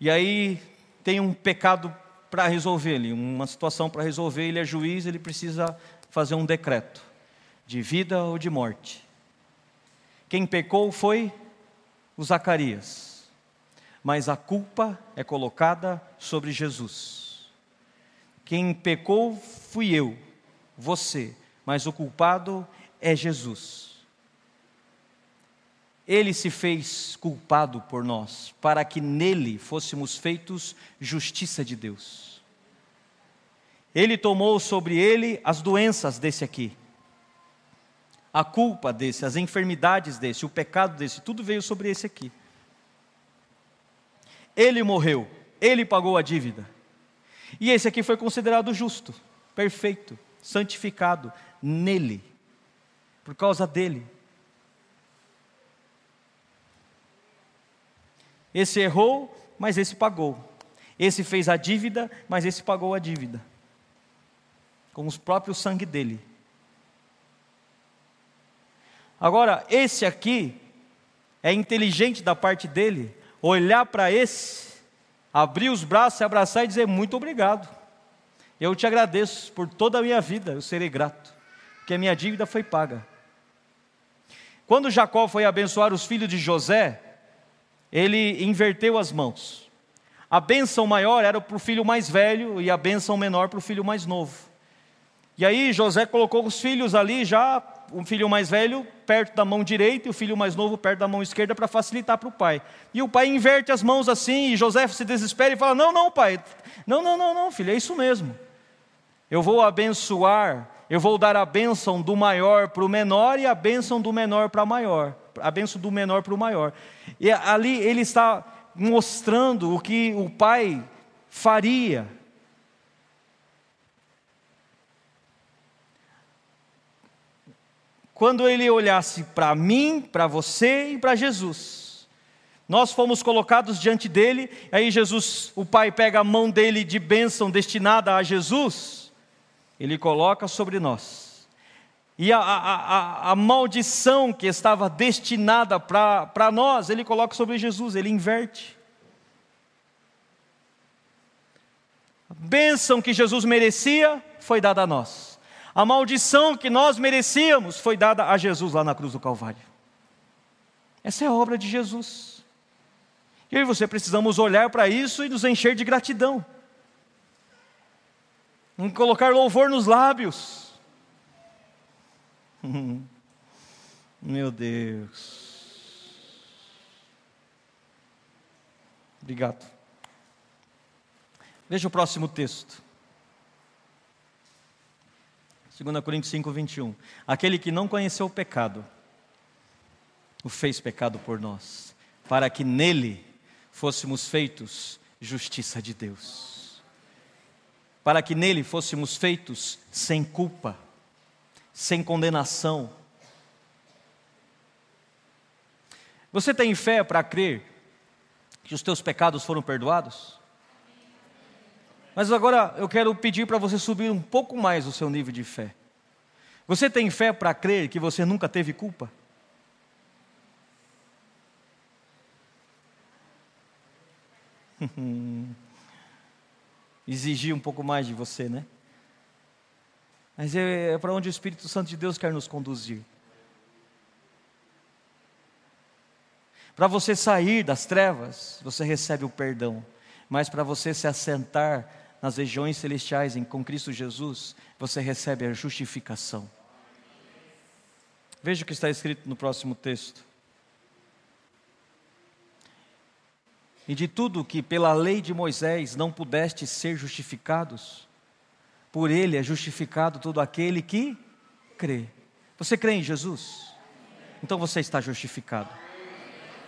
E aí tem um pecado para resolver ele, uma situação para resolver, ele é juiz, ele precisa fazer um decreto de vida ou de morte. Quem pecou foi o Zacarias, mas a culpa é colocada sobre Jesus. Quem pecou fui eu, você, mas o culpado é Jesus. Ele se fez culpado por nós, para que nele fôssemos feitos justiça de Deus. Ele tomou sobre ele as doenças desse aqui, a culpa desse, as enfermidades desse, o pecado desse, tudo veio sobre esse aqui. Ele morreu, ele pagou a dívida. E esse aqui foi considerado justo, perfeito, santificado, nele, por causa dele. Esse errou, mas esse pagou. Esse fez a dívida, mas esse pagou a dívida. Com os próprios sangue dele. Agora, esse aqui é inteligente da parte dele olhar para esse, abrir os braços, se abraçar e dizer muito obrigado. Eu te agradeço por toda a minha vida, eu serei grato que a minha dívida foi paga. Quando Jacó foi abençoar os filhos de José, ele inverteu as mãos. A bênção maior era para o filho mais velho e a bênção menor para o filho mais novo. E aí José colocou os filhos ali já, o filho mais velho perto da mão direita e o filho mais novo perto da mão esquerda para facilitar para o pai. E o pai inverte as mãos assim e José se desespera e fala: Não, não, pai, não, não, não, não, filho, é isso mesmo. Eu vou abençoar, eu vou dar a bênção do maior para o menor e a bênção do menor para o maior, a bênção do menor para o maior. E ali ele está mostrando o que o pai faria. Quando ele olhasse para mim, para você e para Jesus. Nós fomos colocados diante dele, aí Jesus, o pai pega a mão dele de bênção destinada a Jesus, ele coloca sobre nós. E a, a, a, a maldição que estava destinada para nós, ele coloca sobre Jesus, ele inverte. A bênção que Jesus merecia foi dada a nós. A maldição que nós merecíamos foi dada a Jesus lá na cruz do Calvário. Essa é a obra de Jesus. Eu e você precisamos olhar para isso e nos encher de gratidão. Em colocar louvor nos lábios. Meu Deus. Obrigado. Veja o próximo texto. 2 Coríntios 5, 21. Aquele que não conheceu o pecado, o fez pecado por nós, para que nele fôssemos feitos justiça de Deus. Para que nele fôssemos feitos sem culpa, sem condenação. Você tem fé para crer que os teus pecados foram perdoados? Mas agora eu quero pedir para você subir um pouco mais o seu nível de fé. Você tem fé para crer que você nunca teve culpa? Exigir um pouco mais de você, né? Mas é, é para onde o Espírito Santo de Deus quer nos conduzir. Para você sair das trevas, você recebe o perdão. Mas para você se assentar nas regiões celestiais em, com Cristo Jesus, você recebe a justificação. Veja o que está escrito no próximo texto. E de tudo que pela lei de Moisés não pudeste ser justificados, por ele é justificado todo aquele que crê. Você crê em Jesus? Então você está justificado.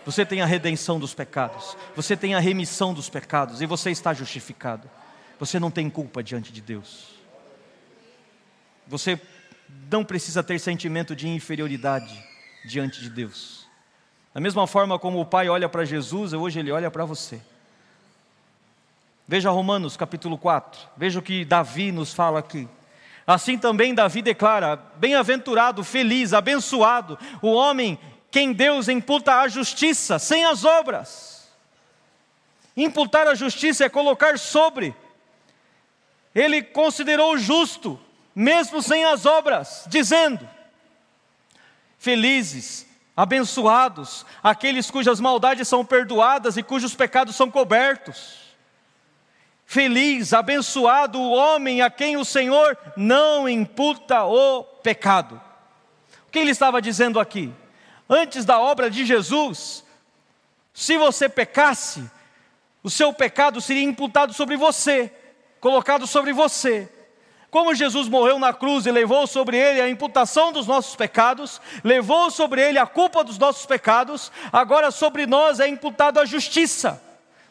Você tem a redenção dos pecados, você tem a remissão dos pecados e você está justificado. Você não tem culpa diante de Deus. Você não precisa ter sentimento de inferioridade diante de Deus. Da mesma forma como o Pai olha para Jesus, hoje ele olha para você. Veja Romanos capítulo 4, veja o que Davi nos fala aqui. Assim também Davi declara: Bem-aventurado, feliz, abençoado, o homem quem Deus imputa a justiça, sem as obras. Imputar a justiça é colocar sobre, ele considerou justo, mesmo sem as obras, dizendo: Felizes, abençoados, aqueles cujas maldades são perdoadas e cujos pecados são cobertos. Feliz, abençoado o homem a quem o Senhor não imputa o pecado. O que ele estava dizendo aqui? Antes da obra de Jesus, se você pecasse, o seu pecado seria imputado sobre você colocado sobre você. Como Jesus morreu na cruz e levou sobre ele a imputação dos nossos pecados, levou sobre ele a culpa dos nossos pecados, agora sobre nós é imputado a justiça.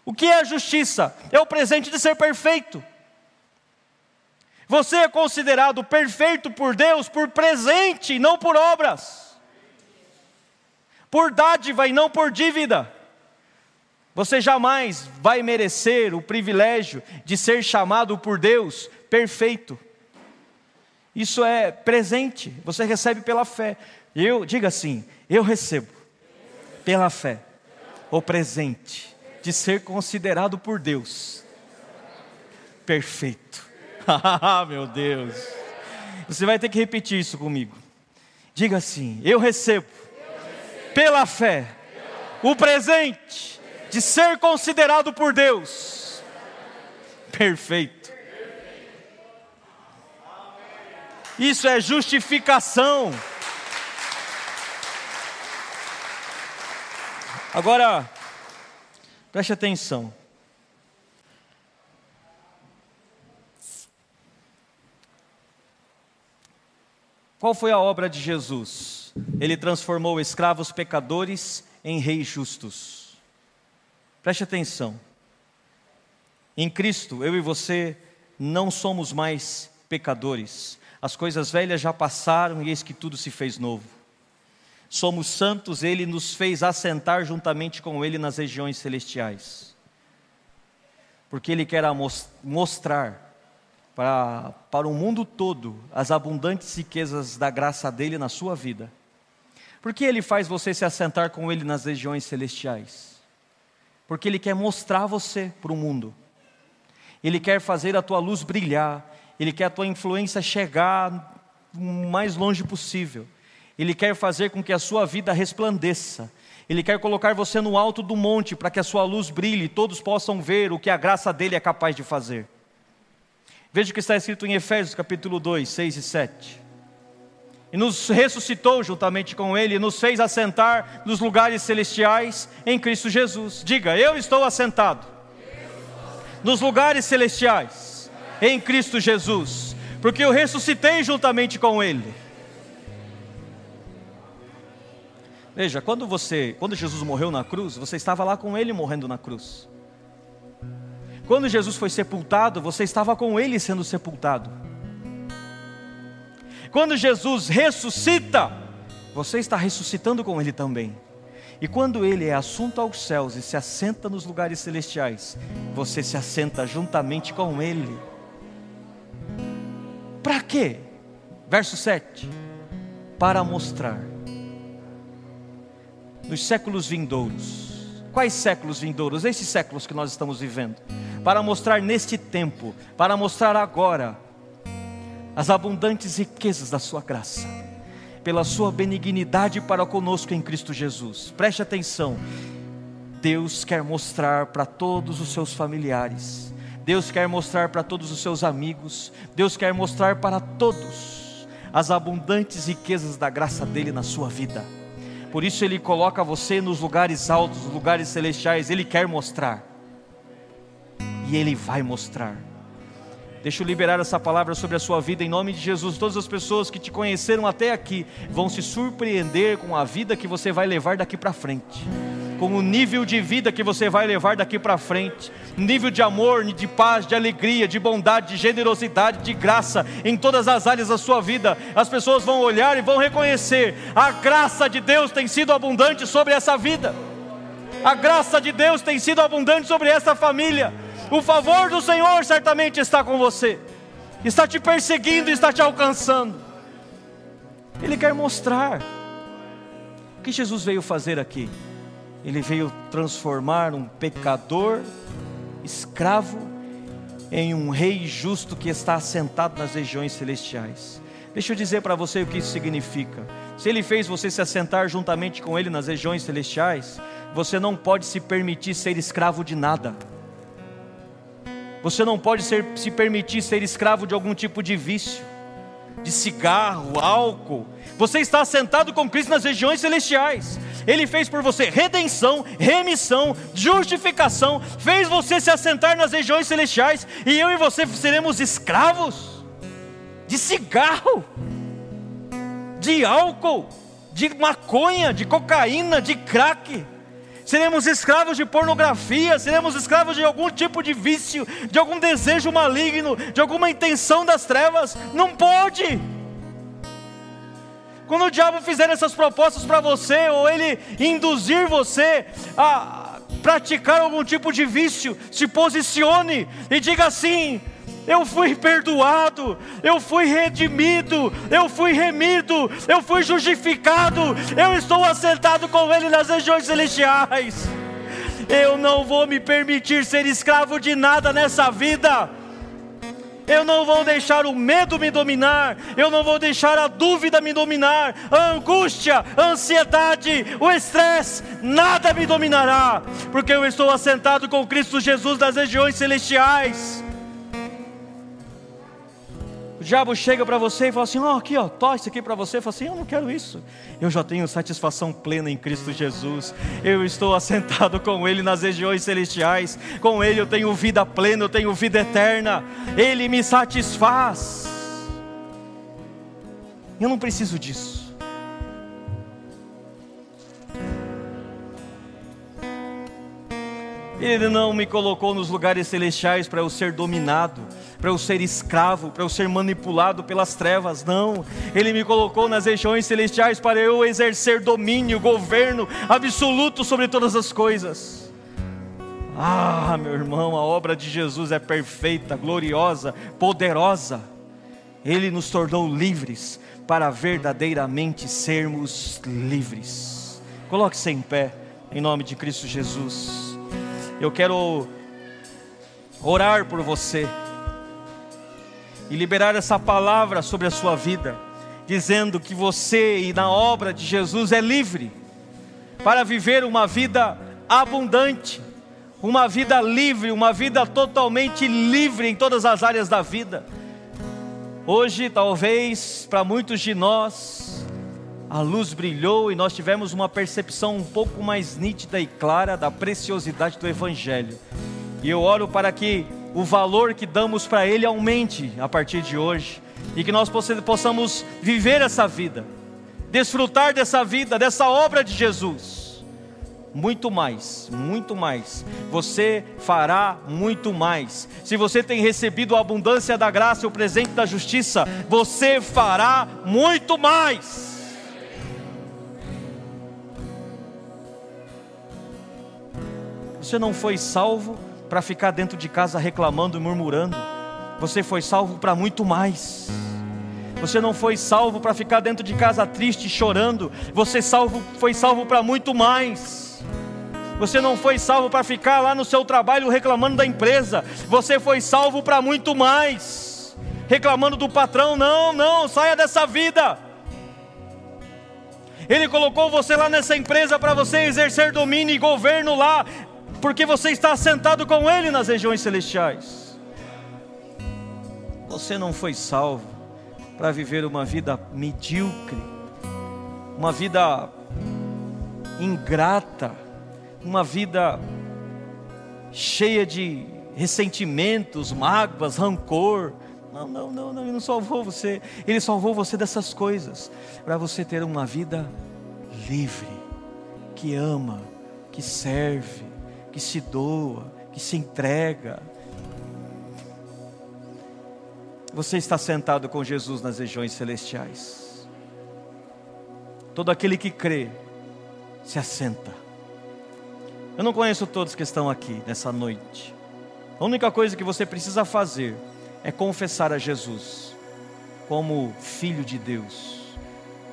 O que é a justiça? É o presente de ser perfeito. Você é considerado perfeito por Deus por presente, não por obras, por dádiva e não por dívida. Você jamais vai merecer o privilégio de ser chamado por Deus perfeito. Isso é presente, você recebe pela fé. Eu, diga assim, eu recebo pela fé o presente de ser considerado por Deus perfeito. Ah, meu Deus. Você vai ter que repetir isso comigo. Diga assim: eu recebo pela fé o presente de ser considerado por Deus perfeito. Isso é justificação. Agora, preste atenção. Qual foi a obra de Jesus? Ele transformou escravos pecadores em reis justos. Preste atenção. Em Cristo, eu e você não somos mais pecadores. As coisas velhas já passaram e eis que tudo se fez novo. Somos santos, ele nos fez assentar juntamente com ele nas regiões celestiais. Porque ele quer mostrar para, para o mundo todo as abundantes riquezas da graça dele na sua vida. Por que ele faz você se assentar com ele nas regiões celestiais? Porque ele quer mostrar você para o mundo. Ele quer fazer a tua luz brilhar, ele quer a tua influência chegar o mais longe possível. Ele quer fazer com que a sua vida resplandeça. Ele quer colocar você no alto do monte para que a sua luz brilhe e todos possam ver o que a graça dele é capaz de fazer. Veja o que está escrito em Efésios capítulo 2, 6 e 7. E nos ressuscitou juntamente com Ele, e nos fez assentar nos lugares celestiais em Cristo Jesus. Diga, eu estou assentado nos lugares celestiais em Cristo Jesus, porque eu ressuscitei juntamente com Ele. Veja, quando você, quando Jesus morreu na cruz, você estava lá com Ele morrendo na cruz. Quando Jesus foi sepultado, você estava com ele sendo sepultado. Quando Jesus ressuscita, você está ressuscitando com ele também. E quando ele é assunto aos céus e se assenta nos lugares celestiais, você se assenta juntamente com ele. Para quê? Verso 7. Para mostrar nos séculos vindouros. Quais séculos vindouros? Esses séculos que nós estamos vivendo para mostrar neste tempo, para mostrar agora, as abundantes riquezas da Sua graça, pela Sua benignidade para conosco em Cristo Jesus. Preste atenção, Deus quer mostrar para todos os seus familiares, Deus quer mostrar para todos os seus amigos, Deus quer mostrar para todos as abundantes riquezas da graça dele na sua vida. Por isso ele coloca você nos lugares altos, lugares celestiais, ele quer mostrar e Ele vai mostrar. Deixa eu liberar essa palavra sobre a sua vida em nome de Jesus. Todas as pessoas que te conheceram até aqui vão se surpreender com a vida que você vai levar daqui para frente, com o nível de vida que você vai levar daqui para frente, nível de amor, de paz, de alegria, de bondade, de generosidade, de graça em todas as áreas da sua vida. As pessoas vão olhar e vão reconhecer: a graça de Deus tem sido abundante sobre essa vida, a graça de Deus tem sido abundante sobre essa família. O favor do Senhor certamente está com você, está te perseguindo, está te alcançando. Ele quer mostrar o que Jesus veio fazer aqui. Ele veio transformar um pecador, escravo, em um rei justo que está assentado nas regiões celestiais. Deixa eu dizer para você o que isso significa. Se ele fez você se assentar juntamente com ele nas regiões celestiais, você não pode se permitir ser escravo de nada. Você não pode ser, se permitir ser escravo de algum tipo de vício, de cigarro, álcool. Você está sentado com Cristo nas regiões celestiais. Ele fez por você redenção, remissão, justificação, fez você se assentar nas regiões celestiais, e eu e você seremos escravos de cigarro, de álcool, de maconha, de cocaína, de crack seremos escravos de pornografia, seremos escravos de algum tipo de vício, de algum desejo maligno, de alguma intenção das trevas. Não pode. Quando o diabo fizer essas propostas para você, ou ele induzir você a praticar algum tipo de vício, se posicione e diga assim: eu fui perdoado, eu fui redimido, eu fui remido, eu fui justificado, eu estou assentado com Ele nas regiões celestiais. Eu não vou me permitir ser escravo de nada nessa vida. Eu não vou deixar o medo me dominar, eu não vou deixar a dúvida me dominar, a angústia, a ansiedade, o estresse, nada me dominará, porque eu estou assentado com Cristo Jesus nas regiões celestiais. O diabo chega para você e fala assim: ó, oh, aqui, ó, tó isso aqui para você. E fala assim: eu não quero isso. Eu já tenho satisfação plena em Cristo Jesus. Eu estou assentado com Ele nas regiões celestiais. Com Ele eu tenho vida plena, eu tenho vida eterna. Ele me satisfaz. Eu não preciso disso. Ele não me colocou nos lugares celestiais para eu ser dominado, para eu ser escravo, para eu ser manipulado pelas trevas, não. Ele me colocou nas regiões celestiais para eu exercer domínio, governo absoluto sobre todas as coisas. Ah, meu irmão, a obra de Jesus é perfeita, gloriosa, poderosa. Ele nos tornou livres para verdadeiramente sermos livres. Coloque-se em pé, em nome de Cristo Jesus. Eu quero orar por você e liberar essa palavra sobre a sua vida, dizendo que você e na obra de Jesus é livre para viver uma vida abundante, uma vida livre, uma vida totalmente livre em todas as áreas da vida. Hoje, talvez, para muitos de nós, a luz brilhou e nós tivemos uma percepção um pouco mais nítida e clara da preciosidade do Evangelho. E eu oro para que o valor que damos para ele aumente a partir de hoje e que nós possamos viver essa vida, desfrutar dessa vida, dessa obra de Jesus. Muito mais, muito mais. Você fará muito mais. Se você tem recebido a abundância da graça e o presente da justiça, você fará muito mais. Você não foi salvo para ficar dentro de casa reclamando e murmurando. Você foi salvo para muito mais. Você não foi salvo para ficar dentro de casa triste e chorando. Você salvo, foi salvo para muito mais. Você não foi salvo para ficar lá no seu trabalho reclamando da empresa. Você foi salvo para muito mais. Reclamando do patrão, não, não, saia dessa vida. Ele colocou você lá nessa empresa para você exercer domínio e governo lá porque você está sentado com Ele nas regiões celestiais. Você não foi salvo para viver uma vida medíocre, uma vida ingrata, uma vida cheia de ressentimentos, mágoas, rancor. Não, não, não, não, ele não salvou você. Ele salvou você dessas coisas para você ter uma vida livre, que ama, que serve, que se doa, que se entrega. Você está sentado com Jesus nas regiões celestiais. Todo aquele que crê, se assenta. Eu não conheço todos que estão aqui nessa noite. A única coisa que você precisa fazer é confessar a Jesus como Filho de Deus.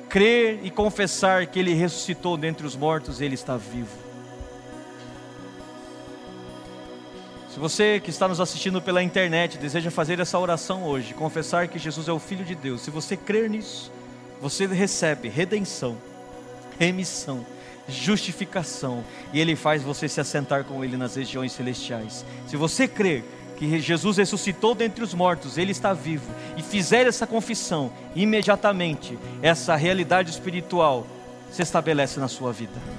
Crer e confessar que Ele ressuscitou dentre os mortos e Ele está vivo. Se você que está nos assistindo pela internet deseja fazer essa oração hoje, confessar que Jesus é o Filho de Deus, se você crer nisso, você recebe redenção, remissão, justificação, e Ele faz você se assentar com Ele nas regiões celestiais. Se você crer que Jesus ressuscitou dentre os mortos, Ele está vivo, e fizer essa confissão, imediatamente essa realidade espiritual se estabelece na sua vida.